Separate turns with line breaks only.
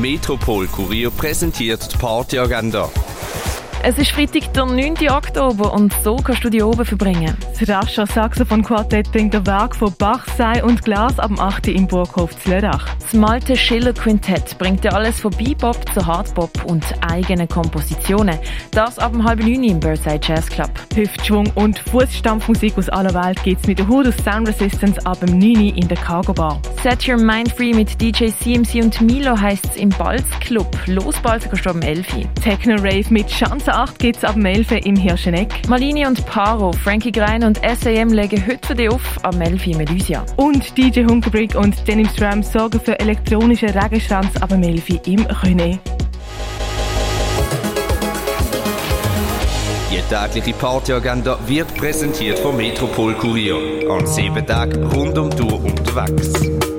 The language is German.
Metropol Kurier präsentiert die Partyagenda.
Es ist Freitag, der 9. Oktober und so kannst du die oben verbringen.
Das Rascher Saxophon Quartett bringt der Werk von Bach, Sei und Glas ab dem 8. im Burghof zu Lödach.
Das Malte Schiller Quintett bringt dir alles von Bebop zu Hardbop und eigenen Kompositionen. Das ab dem halben 9 im Birdside Jazz Club.
Hüftschwung und Fußstampfmusik aus aller Welt geht's mit der Hood Sound Resistance ab dem 9 in der Cargo Bar.
Set Your Mind Free mit DJ CMC und Milo heisst es im Balz Club. Los Balz kannst du am 11.
Techno Rave mit Chance 8 geht's ab dem 11 im Hirscheneck.
Malini und Paro, Frankie Grein und SAM legen heute für dich auf am 11 in Medusia.
Und DJ Hunkerbrick und Denim Stram sorgen für elektronischen Regenschranz ab dem 11 im René.
Die tägliche Partyagenda wird präsentiert vom Metropol Kurier. An sieben Tagen rund um Tour unterwegs.